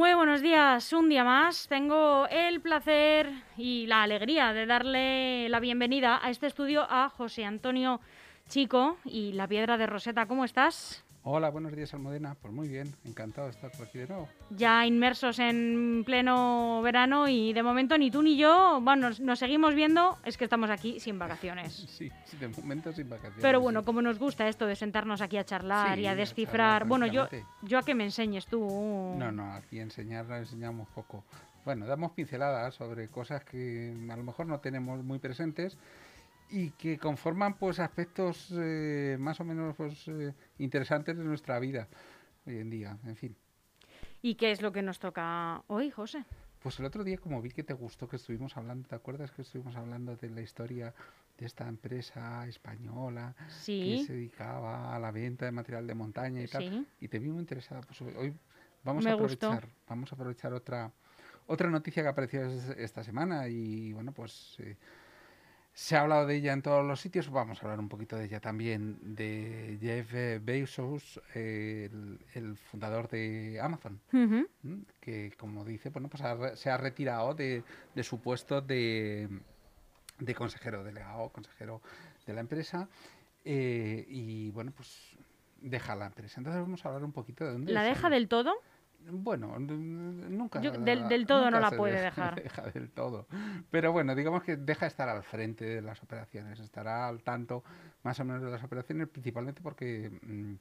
Muy buenos días, un día más. Tengo el placer y la alegría de darle la bienvenida a este estudio a José Antonio Chico y la Piedra de Roseta. ¿Cómo estás? Hola, buenos días Almudena. Pues muy bien, encantado de estar por aquí de nuevo. Ya inmersos en pleno verano y de momento ni tú ni yo, bueno, nos, seguimos viendo, es que estamos aquí sin vacaciones. Sí, de momento sin vacaciones. Pero bueno, como nos gusta esto de sentarnos aquí a charlar y a descifrar, bueno, yo, yo a que me enseñes tú. No, no, aquí enseñar enseñamos poco. Bueno, damos pinceladas sobre cosas que a lo mejor no tenemos muy presentes y que conforman pues aspectos eh, más o menos pues, eh, interesantes de nuestra vida hoy en día, en fin. ¿Y qué es lo que nos toca hoy, José? Pues el otro día, como vi que te gustó que estuvimos hablando, ¿te acuerdas que estuvimos hablando de la historia de esta empresa española que se dedicaba a la venta de material de montaña y tal? Y te vi muy interesada. Pues hoy vamos a aprovechar, vamos a aprovechar otra otra noticia que apareció esta semana y bueno, pues eh, se ha hablado de ella en todos los sitios, vamos a hablar un poquito de ella también, de Jeff Bezos, el, fundador de Amazon, que como dice, bueno, pues se ha retirado de, su puesto de, consejero delegado, consejero de la empresa, eh, y bueno, pues deja la empresa. Entonces vamos a hablar un poquito de dónde... ¿La deja del todo? Bueno, nunca. del, todo no la puede dejar. Deja del todo. Pero bueno, digamos que deja de estar al frente de las operaciones, estará al tanto más o menos de las operaciones, principalmente porque. Mm,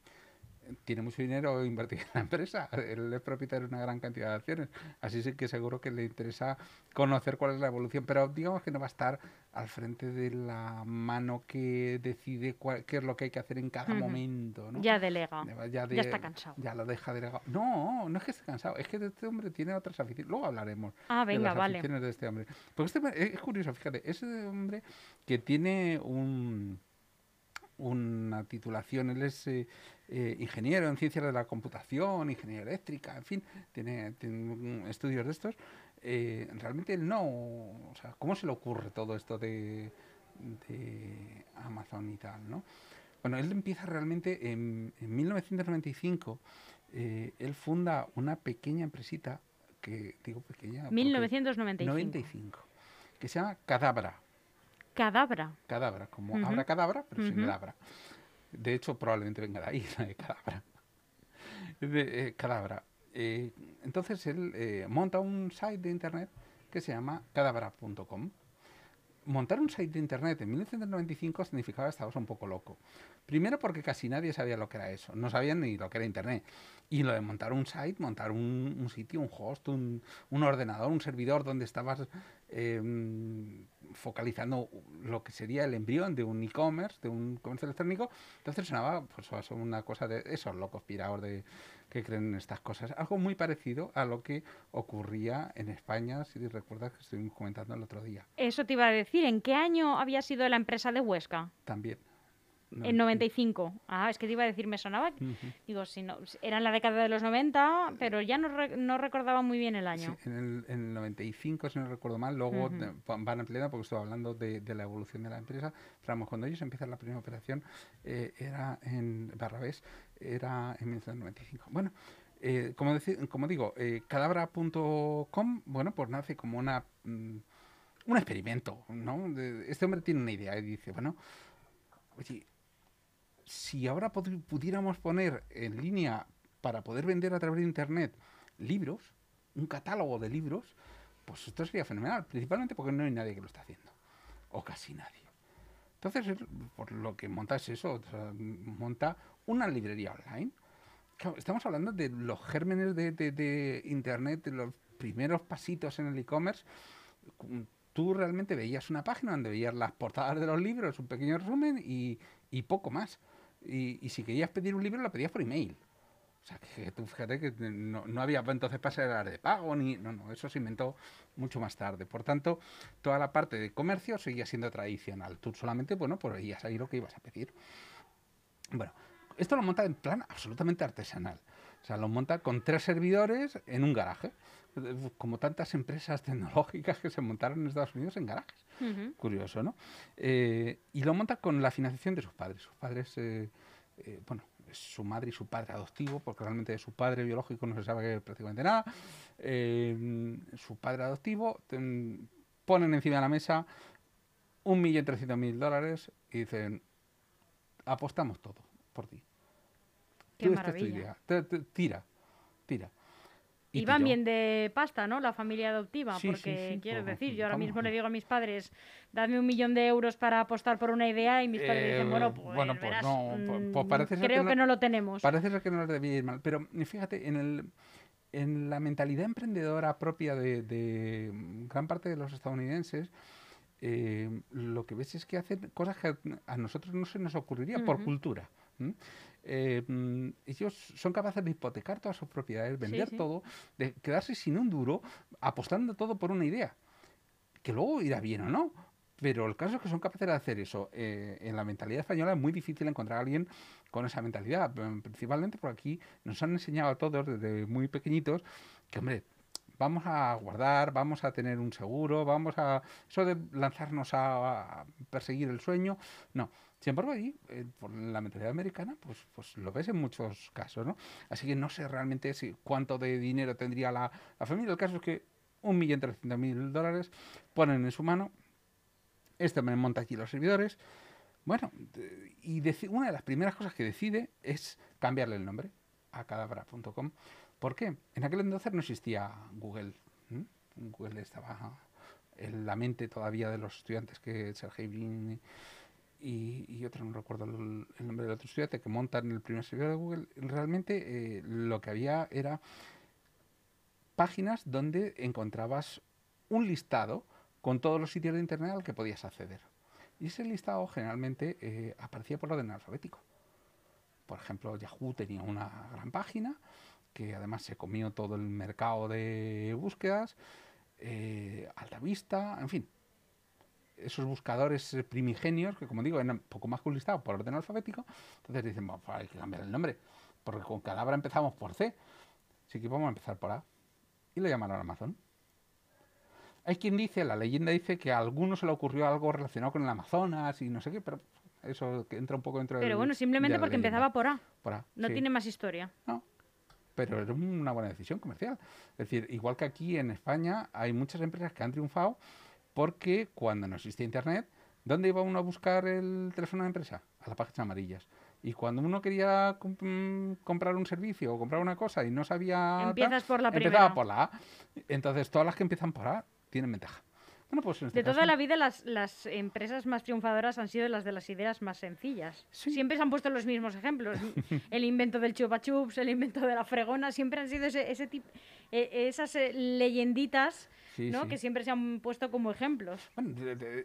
tiene mucho dinero invertido en la empresa. Él es propietario de una gran cantidad de acciones. Así sí que seguro que le interesa conocer cuál es la evolución. Pero digamos que no va a estar al frente de la mano que decide qué es lo que hay que hacer en cada momento. Ya delega. Ya, está cansado. Ya lo deja delegado. No, no es que esté cansado. Es que este hombre tiene otras aficiones. Luego hablaremos ah, venga, de las vale. aficiones de este hombre. Porque este es curioso, fíjate. Ese hombre que tiene un una titulación, él es eh, eh, ingeniero en ciencias de la computación, ingeniería eléctrica, en fin, tiene, estudios de estos. Eh, realmente él no, o sea, ¿cómo se le ocurre todo esto de, Amazon y tal, no? Bueno, él empieza realmente en, 1995, él funda una pequeña empresita, que digo pequeña... 1995. que se llama Cadabra. Cadabra. Cadabra, como uh cadabra, pero sin cadabra. De hecho, probablemente venga de ahí, de cadabra. De, eh, cadabra. Eh, entonces él eh, monta un site de internet que se llama cadabra.com. Montar un site de internet en 1995 significaba que estabas un poco loco. Primero porque casi nadie sabía lo que era eso, no sabían ni lo que era internet. Y lo de montar un site, montar un, sitio, un host, un, un, ordenador, un servidor donde estabas Em, focalizando lo que sería el embrión de un e-commerce, de un comercio electrónico, entonces sonaba pues una cosa de esos locos pirados de que creen en estas cosas. Algo muy parecido a lo que ocurría en España, si recuerdas que estuvimos comentando el otro día. Eso te iba a decir, ¿en qué año había sido la empresa de Huesca? También. En 95. Ah, es que te iba a decir, me sonaba. Digo, si no, era en la década de los 90, pero ya no, no recordaba muy bien el año. Sí, en, el, 95, si no recuerdo mal, luego van ampliando porque estoy hablando de, la evolución de la empresa. Pero cuando ellos empiezan la primera operación, eh, era en Barrabés, era en 1995. Bueno, eh, como, decir, como digo, eh, cadabra.com, bueno, pues nace como una. Mm, un experimento, ¿no? este hombre tiene una idea y dice, bueno, oye, si ahora pudiéramos poner en línea para poder vender a través de Internet libros, un catálogo de libros, pues esto sería fenomenal, principalmente porque no hay nadie que lo está haciendo, o casi nadie. Entonces, por lo que monta es eso, monta una librería online. estamos hablando de los gérmenes de, de Internet, de los primeros pasitos en el e-commerce. Tú realmente veías una página donde veías las portadas de los libros, un pequeño resumen y, y poco más. Y, si querías pedir un libro, lo pedías por email. O sea, que tú fíjate que no, no había entonces pasarelas de pago, ni. No, no, eso se inventó mucho más tarde. Por tanto, toda la parte de comercio seguía siendo tradicional. Tú solamente, bueno, pues veías ahí lo que ibas a pedir. Bueno, esto lo monta en plan absolutamente artesanal. O sea, lo monta con tres servidores en un garaje como tantas empresas tecnológicas que se montaron en Estados Unidos en garajes. Curioso, ¿no? Eh, y lo monta con la financiación de sus padres. Sus padres, eh, eh, bueno, su madre y su padre adoptivo, porque realmente de su padre biológico no se sabe prácticamente nada. Eh, su padre adoptivo ponen encima de la mesa un millón trescientos mil dólares y dicen, apostamos todo por ti. Qué maravilla. tira, tira. Y, van bien de pasta, ¿no? La familia adoptiva, porque quiero decir, yo ahora mismo le digo a mis padres, dadme un millón de euros para apostar por una idea y mis padres dicen, eh, bueno, pues, bueno, pues no, pues, pues mm, parece creo que no, lo tenemos. Parece ser que no les debía ir mal, pero fíjate, en el en la mentalidad emprendedora propia de, gran parte de los estadounidenses, eh, lo que ves es que hacen cosas que a nosotros no se nos ocurriría por cultura. Eh, mm, ellos son capaces de hipotecar todas sus propiedades, vender todo, de quedarse sin un duro, apostando todo por una idea. Que luego irá bien o no. Pero el caso es que son capaces de hacer eso. Eh, en la mentalidad española es muy difícil encontrar a alguien con esa mentalidad, mm, principalmente porque aquí nos han enseñado a todos desde muy pequeñitos que, hombre, vamos a guardar, vamos a tener un seguro, vamos a... Eso de lanzarnos a, perseguir el sueño, no. Sin embargo, ahí, eh, por la mentalidad americana, pues, pues lo ves en muchos casos, ¿no? Así que no sé realmente si, cuánto de dinero tendría la, la familia. El caso es que un millón trescientos mil dólares ponen en su mano este me monta aquí los servidores. Bueno, y una de las primeras cosas que decide es cambiarle el nombre a cadabra.com. ¿Por qué? En aquel entonces no existía Google. Google estaba en la mente todavía de los estudiantes que Sergey Brin y, y otro, no recuerdo el, nombre del otro estudiante, que montan el primer servidor de Google. Realmente eh, lo que había era páginas donde encontrabas un listado con todos los sitios de Internet al que podías acceder. Y ese listado generalmente eh, aparecía por orden alfabético. Por ejemplo, Yahoo tenía una gran página que además se comió todo el mercado de búsquedas, eh, Alta Vista, en fin. Esos buscadores primigenios, que como digo, eran poco más que un listado por orden alfabético, entonces dicen, bueno, pues hay que cambiar el nombre, porque con Cadabra empezamos por C, así que vamos a empezar por A. Y lo llamaron Amazon. Hay quien dice, la leyenda dice que a alguno se le ocurrió algo relacionado con el Amazonas y no sé qué, pero eso entra un poco dentro Pero bueno, simplemente porque empezaba por A. Por A. No tiene más historia. No. Pero es una buena decisión comercial. Es decir, igual que aquí en España hay muchas empresas que han triunfado porque cuando no existía Internet, ¿dónde iba uno a buscar el teléfono de empresa? A las páginas amarillas. Y cuando uno quería comprar un servicio o comprar una cosa y no sabía... Empiezas por la primera. Empezaba por la A. Entonces, todas las que empiezan por A tienen ventaja. Bueno, pues este de toda la vida las, las, empresas más triunfadoras han sido las de las ideas más sencillas. Siempre se han puesto los mismos ejemplos. el invento del chupa chups, el invento de la fregona, siempre han sido ese, ese tipo, e, esas eh, leyenditas ¿no? que siempre se han puesto como ejemplos. Bueno,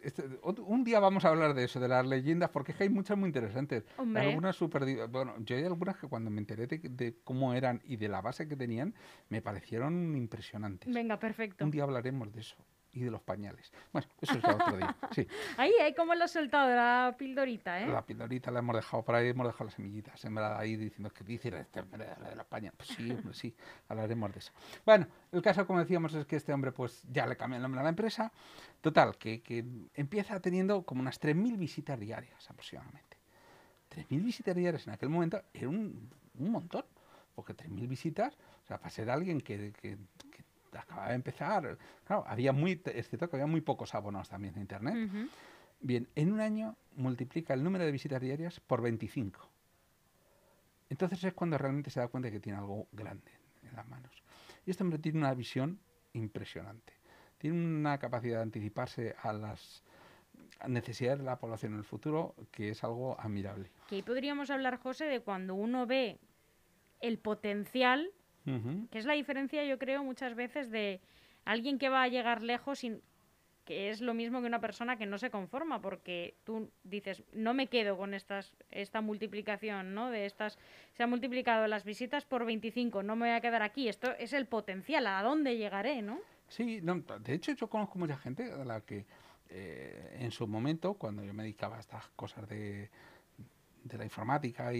este, un día vamos a hablar de eso, de las leyendas, porque hay muchas muy interesantes. Algunas super, bueno, yo hay algunas que cuando me enteré de, de, cómo eran y de la base que tenían, me parecieron impresionantes. Venga, perfecto. Un día hablaremos de eso y de los pañales. Bueno, eso es otro día. Sí. Ahí, ahí como lo has soltado, la pildorita, ¿eh? La pildorita la hemos dejado por ahí, hemos dejado las semillitas sembradas ahí diciendo que dice hombre de los pañales. Pues sí, sí, hablaremos de eso. Bueno, el caso, como decíamos, es que este hombre pues ya le cambia el nombre a la empresa. Total, que, que empieza teniendo como unas 3.000 visitas diarias aproximadamente. 3.000 visitas diarias en aquel momento era un, un montón. Porque 3.000 visitas, o sea, para ser alguien que, que acababa de empezar. Claro, había muy, es cierto que había muy pocos abonos también de Internet. Bien, en un año multiplica el número de visitas diarias por 25. Entonces es cuando realmente se da cuenta de que tiene algo grande en las manos. Y este hombre tiene una visión impresionante. Tiene una capacidad de anticiparse a las necesidades de la población en el futuro que es algo admirable. Que podríamos hablar, José, de cuando uno ve el potencial que es la diferencia, yo creo, muchas veces de alguien que va a llegar lejos sin que es lo mismo que una persona que no se conforma, porque tú dices, no me quedo con estas, esta multiplicación, ¿no? De estas, se han multiplicado las visitas por 25, no me voy a quedar aquí, esto es el potencial, ¿a dónde llegaré, no? Sí, de hecho yo conozco mucha gente a la que eh, en su momento, cuando yo me dedicaba a estas cosas de, de la informática y,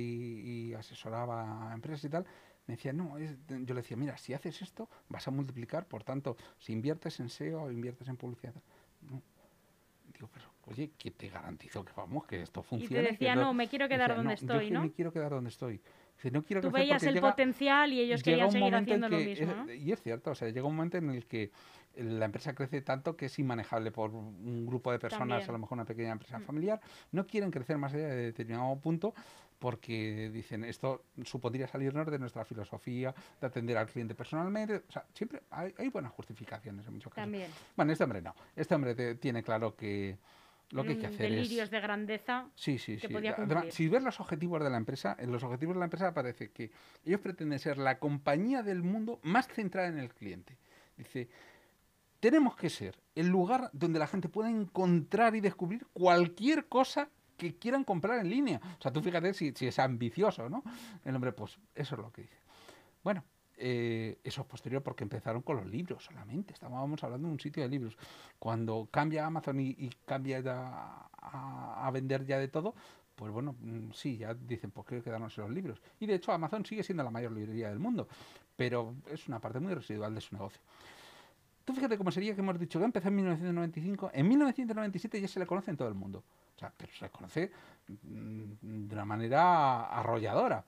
y asesoraba a empresas y tal, me decía, no, yo le decía, mira, si haces esto, vas a multiplicar, por tanto, si inviertes en SEO o inviertes en publicidad. No. Digo, pero oye, que te garantizo que vamos, que esto Y funciona. te decía, no, me quiero quedar decía, donde "No, yo estoy, que ¿no? me quiero quedar donde estoy. Dice, no quiero Tú veías el llega- potencial y ellos querían seguir haciendo lo mismo, es- ¿no? Y es cierto, o sea, llega un momento en el que la empresa crece tanto que es inmanejable por un grupo de personas, También. a lo mejor una pequeña empresa Mm. familiar, no quieren crecer más allá de determinado punto porque dicen esto supondría salirnos de nuestra filosofía de atender al cliente personalmente. O sea, siempre hay, hay buenas justificaciones en muchos casos. También. Bueno, este hombre no. Este hombre te- tiene claro que lo que hay que Mm, hacer es... delirios de grandeza. Sí, sí, que sí. podía Además, cumplir. si ves los objetivos de la empresa, en los objetivos de la empresa aparece que ellos pretenden ser la compañía del mundo más centrada en el cliente. Dice, tenemos que ser el lugar donde la gente pueda encontrar y descubrir cualquier cosa que quieran comprar en línea. O sea, tú fíjate si, si es ambicioso, ¿no? El hombre, pues eso es lo que dice. Bueno, eh, eso es posterior porque empezaron con los libros solamente. Estábamos hablando de un sitio de libros. Cuando cambia Amazon y, y cambia ya a, a vender ya de todo, pues bueno, mm, sí, ya dicen, pues quiero quedarnos en los libros. Y de hecho Amazon sigue siendo la mayor librería del mundo, pero es una parte muy residual de su negocio. Tú fíjate cómo sería que hemos dicho que empezó en 1995, en 1997 ya se le conoce en todo el mundo. O sea, pero se le conoce mm, de una manera arrolladora.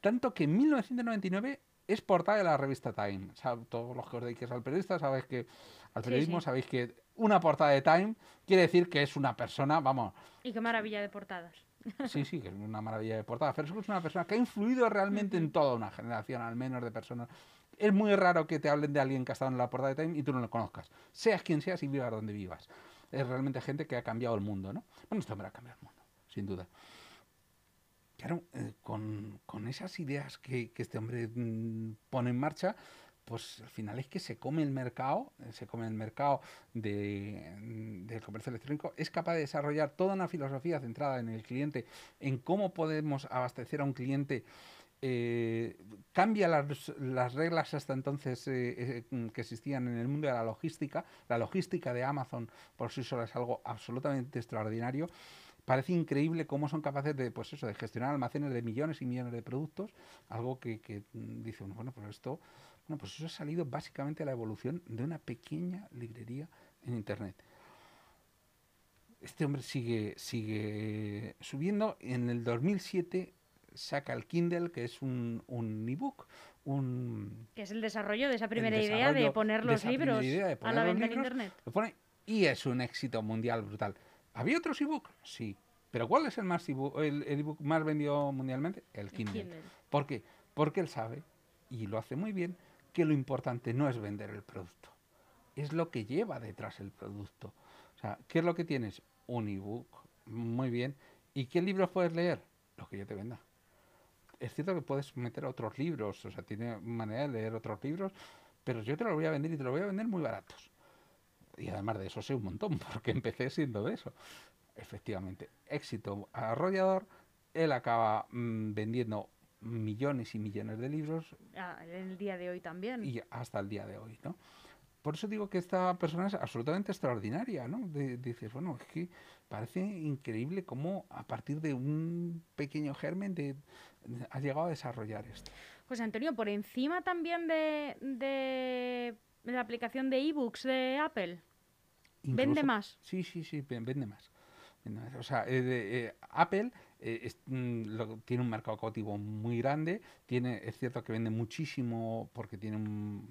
Tanto que en 1999 es portada de la revista Time. O sea, todos los que os dediquéis al periodista sabéis que al periodismo sí. sabéis que una portada de Time quiere decir que es una persona, vamos, Y qué maravilla de portadas. Sí, sí, que es una maravilla de portada. Pero es una persona que ha influido realmente en toda una generación, al menos, de personas. Es muy raro que te hablen de alguien que ha estado en la portada de Time y tú no lo conozcas. Seas quien seas y vivas donde vivas. Es realmente gente que ha cambiado el mundo, ¿no? Bueno, este hombre ha cambiado el mundo, sin duda. Claro, eh, con, con esas ideas que, que este hombre mm, pone en marcha, pues al final es que se come el mercado, eh, se come el mercado de, mm, del comercio electrónico, es capaz de desarrollar toda una filosofía centrada en el cliente, en cómo podemos abastecer a un cliente. Eh, cambia las, las reglas hasta entonces eh, eh, que existían en el mundo de la logística. La logística de Amazon por sí sola es algo absolutamente extraordinario. Parece increíble cómo son capaces de, pues eso, de gestionar almacenes de millones y millones de productos, algo que, dice uno, bueno, pues esto, bueno, pues eso ha salido básicamente a la evolución de una pequeña librería en Internet. Este hombre sigue, sigue subiendo. En el 2007 saca el Kindle, que es un, un ebook, un, Que es el desarrollo de esa primera idea de poner los libros a la venta en internet. lo pone y es un éxito mundial brutal. ¿Había otros ebook? Sí. ¿Pero cuál es el más ebook, el, el ebook más vendido mundialmente? El El Kindle. Kindle. ¿Por qué? Porque él sabe, y lo hace muy bien, que lo importante no es vender el producto, es lo que lleva detrás el producto. O sea, ¿qué es lo que tienes? Un ebook, muy bien. ¿Y qué libros puedes leer? Los que yo te venda. Es cierto que puedes meter otros libros, o sea, tiene manera de leer otros libros, pero yo te los voy a vender y te los voy a vender muy baratos. Y además de eso sé un montón, porque empecé siendo de eso. Efectivamente, éxito arrollador, él acaba mm, vendiendo millones y millones de libros Ah, en el día de hoy también. y hasta el día de hoy, ¿no? Por eso digo que esta persona es absolutamente extraordinaria, ¿no? De- dices, bueno, es que parece increíble cómo a partir de un pequeño germen de, de- ha llegado a desarrollar esto. Pues Antonio, por encima también de, de la aplicación de ebooks de Apple. ¿Vende más? Sí, sí, sí, ven- vende más. Vende más. O sea, eh, eh, Apple eh, es- mm, lo- tiene un mercado cautivo muy grande. Tiene, es cierto que vende muchísimo porque tiene un-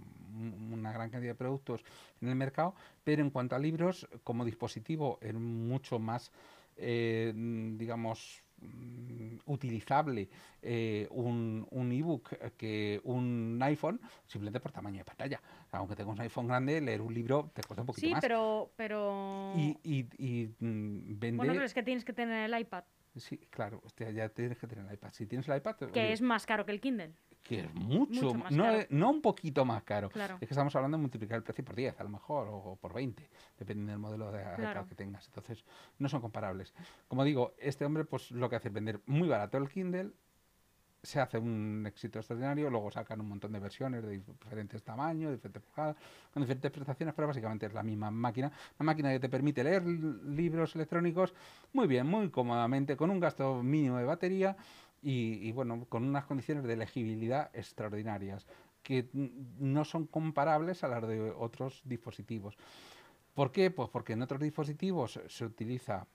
una gran cantidad de productos en el mercado, pero en cuanto a libros, como dispositivo es mucho más, eh, digamos, mm, utilizable eh, un, un ebook que un iPhone simplemente por tamaño de pantalla. Aunque tengas un iPhone grande, leer un libro te cuesta un poquito Sí, más. pero, pero... Y, y, y, mm, vende. Bueno, pero es que tienes que tener el iPad, Sí, claro, hostia, ya tienes que tener el iPad. Si tienes el iPad, que oye, es más caro que el Kindle. Que es mucho, mucho más no, caro. es- no un poquito más caro. Claro. Es que estamos hablando de multiplicar el precio por 10, a lo mejor, o por 20, dependiendo del modelo de Claro. que tengas. Entonces, no son comparables. Como digo, este hombre, pues lo que hace es vender muy barato el Kindle, se hace un éxito extraordinario, luego sacan un montón de versiones de diferentes tamaños, diferentes con diferentes prestaciones, pero básicamente es la misma máquina. Una máquina que te permite leer libros electrónicos muy bien, muy cómodamente, con un gasto mínimo de batería y, y, bueno, con unas condiciones de legibilidad extraordinarias que no son comparables a las de otros dispositivos. ¿Por qué? Pues porque en otros dispositivos se utiliza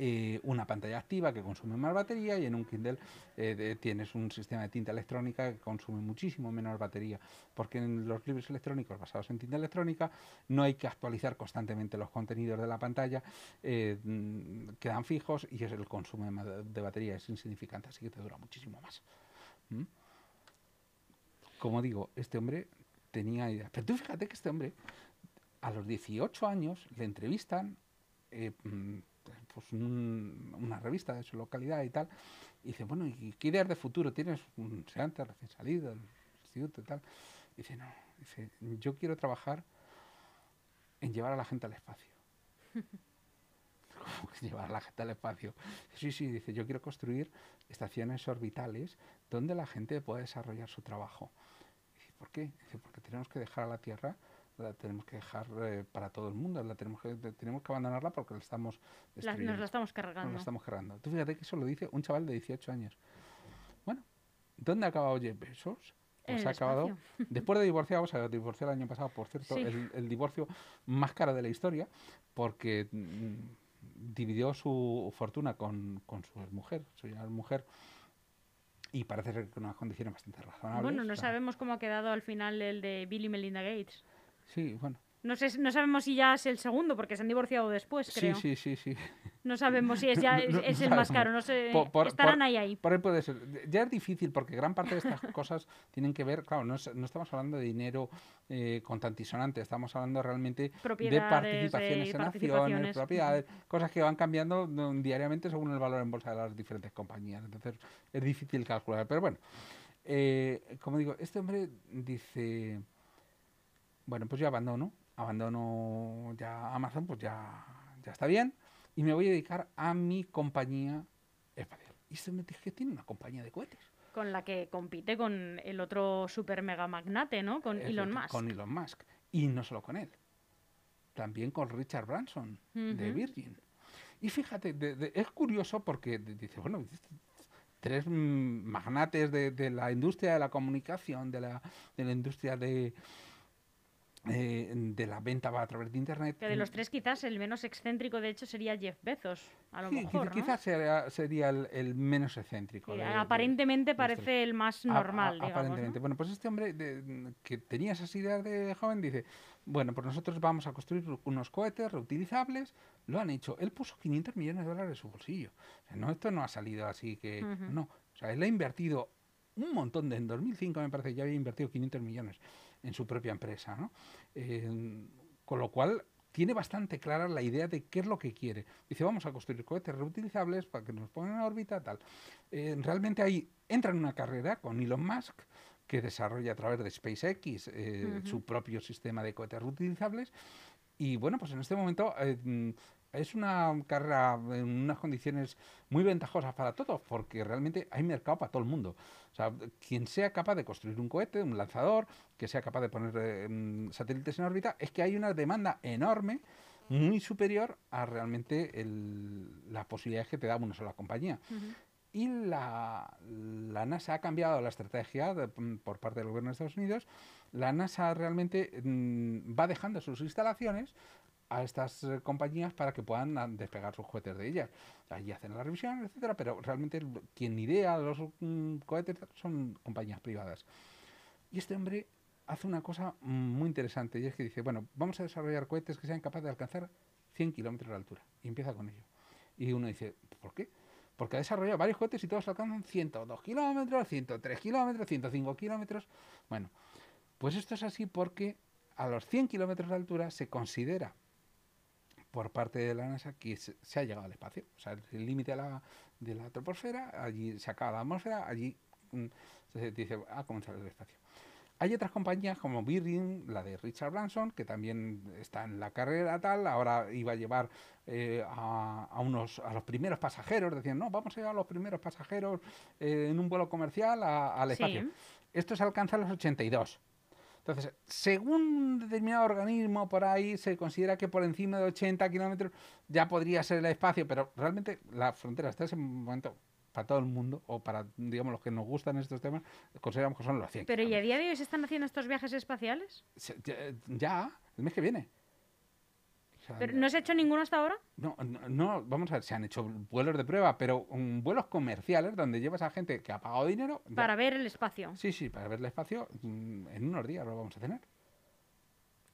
eh, una pantalla activa que consume más batería y en un Kindle eh, tienes un sistema de tinta electrónica que consume muchísimo menos batería, porque en los libros electrónicos basados en tinta electrónica no hay que actualizar constantemente los contenidos de la pantalla, eh, mm, quedan fijos y es el consumo de batería es insignificante, así que te dura muchísimo más. ¿Mm? Como digo, este hombre tenía ideas. Pero tú fíjate que este hombre, a los 18 años, le entrevistan mm, pues una revista de su localidad y tal, y dice, bueno, ¿y qué ideas de futuro tienes? Un seante recién salido del instituto y tal. Dice, no, dice, yo quiero trabajar en llevar a la gente al espacio. ¿Cómo que llevar a la gente al espacio? Sí, sí, dice, yo quiero construir estaciones orbitales donde la gente pueda desarrollar su trabajo. ¿por qué? Dice, porque tenemos que dejar a la Tierra la tenemos que dejar eh, para todo el mundo, la tenemos que, tenemos que abandonarla porque la estamos destruyendo. nos la estamos cargando. Nos la estamos cargando. Tú fíjate que eso lo dice un chaval de 18 años. Bueno, ¿dónde ha acabado Jeff Bezos? Pues ha acabado, después de divorciar, o sea, divorció el año pasado, por cierto, el, divorcio más caro de la historia, porque mm, dividió su fortuna con, con su mujer, su mujer, y parece ser que con unas condiciones bastante razonables. Bueno, no sabemos cómo ha quedado al final el de Billy Melinda Gates. Sí, bueno. No, sé, no sabemos si ya es el segundo, porque se han divorciado después, creo. Sí, sí, sí, sí. No sabemos si es ya es, el más caro, no sé. estarán ahí ahí. Por ahí puede ser. Ya es difícil, porque gran parte de estas cosas tienen que ver, claro, no, no estamos hablando de dinero eh, contantisonante, estamos hablando realmente de participaciones en acciones, propiedades, cosas que van cambiando diariamente según el valor en bolsa de las diferentes compañías. Entonces es difícil calcular. Pero bueno, eh, como digo, este hombre dice bueno, pues yo abandono, abandono ya Amazon, pues ya, ya está bien, y me voy a dedicar a mi compañía espacial. Y se me dice que tiene una compañía de cohetes. Con la que compite con el otro super mega magnate, ¿no? Con Elon Musk. Con Elon Musk. Y no solo con él. También con Richard Branson, de Virgin. Y fíjate, es curioso porque dice, bueno, tres magnates de, la industria de la comunicación, de la, de la industria de, eh, de la venta va a través de Internet. Que de los tres quizás el menos excéntrico de hecho sería Jeff Bezos, a lo mejor. Quizás sería, el, menos excéntrico. aparentemente parece el más normal. aparentemente. Bueno, pues este hombre que tenía esas ideas de joven dice, bueno, pues nosotros vamos a construir unos cohetes reutilizables. Lo han hecho. Él puso 500 millones de dólares en su bolsillo. no, esto no ha salido así que... No. O sea, él ha invertido un montón de... En 2005 me parece que ya había invertido 500 millones en su propia empresa. ¿no? con lo cual tiene bastante clara la idea de qué es lo que quiere. Dice, vamos a construir cohetes reutilizables para que nos pongan en órbita, tal. Eh, realmente ahí entra en una carrera con Elon Musk, que desarrolla a través de SpaceX eh, su propio sistema de cohetes reutilizables. Y bueno, pues en este momento eh, es una carrera en unas condiciones muy ventajosas para todos, porque realmente hay mercado para todo el mundo. O sea, quien sea capaz de construir un cohete, un lanzador, que sea capaz de poner eh, satélites en órbita, es que hay una demanda enorme, muy superior a realmente las posibilidades que te da una sola compañía. Y la, NASA ha cambiado la estrategia por parte del gobierno de Estados Unidos. La NASA realmente mm, va dejando sus instalaciones a estas eh, compañías para que puedan despegar sus cohetes de ellas. Allí hacen la revisión, etcétera, pero realmente quien idea los mm, cohetes son compañías privadas. Y este hombre hace una cosa muy interesante y es que dice, bueno, vamos a desarrollar cohetes que sean capaces de alcanzar 100 kilómetros de altura. Y empieza con ello. Y uno dice, ¿por qué? Porque ha desarrollado varios cohetes y todos alcanzan 102 kilómetros, 103 kilómetros, 105 kilómetros. Bueno, pues esto es así porque a los 100 kilómetros de altura se considera por parte de la NASA que se, ha llegado al espacio. O sea, el límite de la, de la troposfera, allí se acaba la atmósfera, allí mm, se dice, a comenzar el espacio. Hay otras compañías como Virgin, la de Richard Branson, que también está en la carrera tal, ahora iba a llevar eh, a, unos, a los primeros pasajeros, decían, no, vamos a llevar a los primeros pasajeros eh, en un vuelo comercial al espacio. Esto se alcanza a los 82. Entonces, según un determinado organismo por ahí, se considera que por encima de 80 kilómetros ya podría ser el espacio, pero realmente la frontera hasta ese momento para todo el mundo, o para, digamos, los que nos gustan estos temas, consideramos que son los 100 Pero ¿y a día de hoy se están haciendo estos viajes espaciales? Ya, el mes que viene. ¿Pero ¿No se ha hecho ninguno hasta ahora? No, no, vamos a ver, se han hecho vuelos de prueba, pero um, vuelos comerciales donde llevas a gente que ha pagado dinero. Para ver el espacio. Sí, sí, para ver el espacio. Mm, en unos días lo vamos a tener.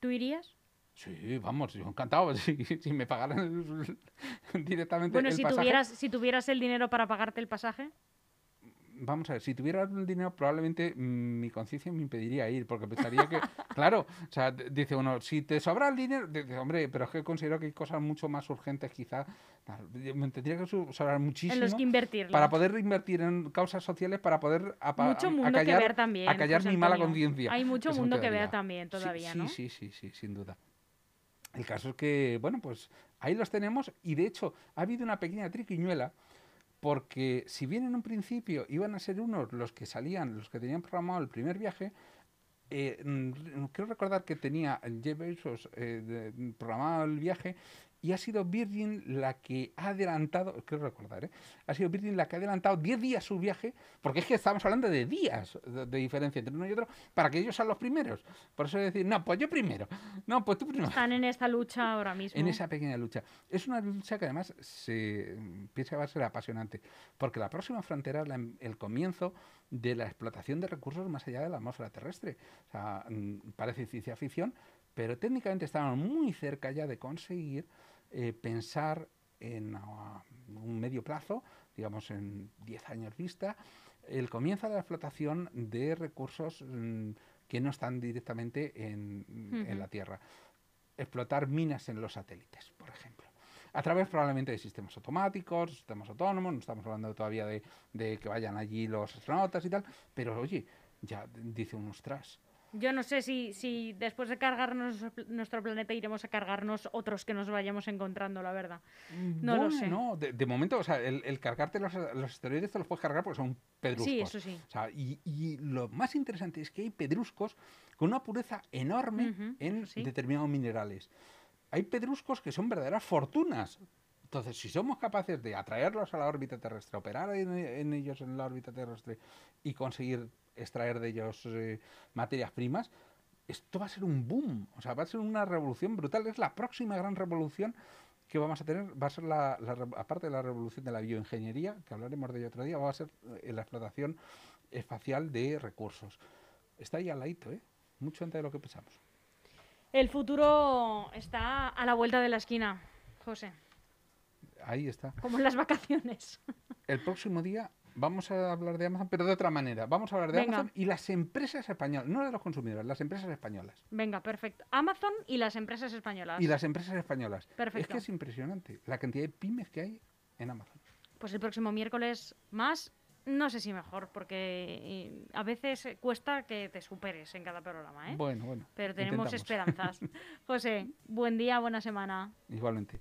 ¿Tú irías? Sí, vamos, yo encantado. Si, si me pagaran directamente bueno, el si pasaje. Tuvieras, si tuvieras el dinero para pagarte el pasaje vamos a ver, si tuviera el dinero, probablemente mi conciencia me impediría ir, porque pensaría que, claro, o sea, dice uno, si te sobra el dinero, dice, hombre, pero es que considero que hay cosas mucho más urgentes, quizá, me tendría que sobrar muchísimo. En los que invertir. Para poder invertir en causas sociales, para poder mucho mundo que ver también, acallar mi mala conciencia. Hay mucho mundo que ver también todavía, sí, ¿no? Sí, sí, sí, sin duda. El caso es que, bueno, pues ahí los tenemos y de hecho ha habido una pequeña triquiñuela porque si bien en un principio iban a ser unos los que salían, los que tenían programado el primer viaje, eh, mm, quiero recordar que tenía Jeff Bezos eh, programado el viaje y ha sido Virgin la que ha adelantado, quiero recordar, ¿eh? ha sido Virgin la que ha adelantado 10 días su viaje, porque es que estamos hablando de días de, diferencia entre uno y otro, para que ellos sean los primeros. Por eso decir, no, pues yo primero, no, pues tú primero. Están en esta lucha ahora mismo. En esa pequeña lucha. Es una lucha que además se piensa que va a ser apasionante, porque la próxima frontera es el comienzo de la explotación de recursos más allá de la atmósfera terrestre. O sea, mm, parece ciencia ficción, pero técnicamente estamos muy cerca ya de conseguir eh, pensar en un medio plazo, digamos en 10 años vista, el comienzo de la explotación de recursos mm, que no están directamente en, la Tierra. Explotar minas en los satélites, por ejemplo. A través probablemente de sistemas automáticos, sistemas autónomos, no estamos hablando todavía de, de que vayan allí los astronautas y tal, pero oye, ya dice un ostras, yo no sé si, si después de cargarnos nuestro planeta iremos a cargarnos otros que nos vayamos encontrando, la verdad. No lo sé. No, de, momento, o sea, el, cargarte los, los, asteroides te los puedes cargar porque son pedruscos. Sí, eso sí. O sea, y, y, lo más interesante es que hay pedruscos con una pureza enorme en determinados minerales. Hay pedruscos que son verdaderas fortunas. Entonces, si somos capaces de atraerlos a la órbita terrestre, operar en ellos en la órbita terrestre y conseguir extraer de ellos eh, materias primas, esto va a ser un boom, o sea, va a ser una revolución brutal. Es la próxima gran revolución que vamos a tener, va a ser la, aparte de la revolución de la bioingeniería, que hablaremos de ello otro día, va a ser eh, la explotación espacial de recursos. Está ahí al ladito, ¿eh? Mucho antes de lo que pensamos. El futuro está a la vuelta de la esquina, José. Ahí está. Como en las vacaciones. El próximo día vamos a hablar de Amazon, pero de otra manera. Vamos a hablar de Amazon y las empresas españolas, no de los consumidores, las empresas españolas. Venga, perfecto. Amazon y las empresas españolas. Y las empresas españolas. Perfecto. Es que es impresionante la cantidad de pymes que hay en Amazon. Pues el próximo miércoles más, no sé si mejor, porque eh, a veces cuesta que te superes en cada programa, ¿eh? Bueno, bueno. Pero tenemos esperanzas. José, buen día, buena semana. Igualmente.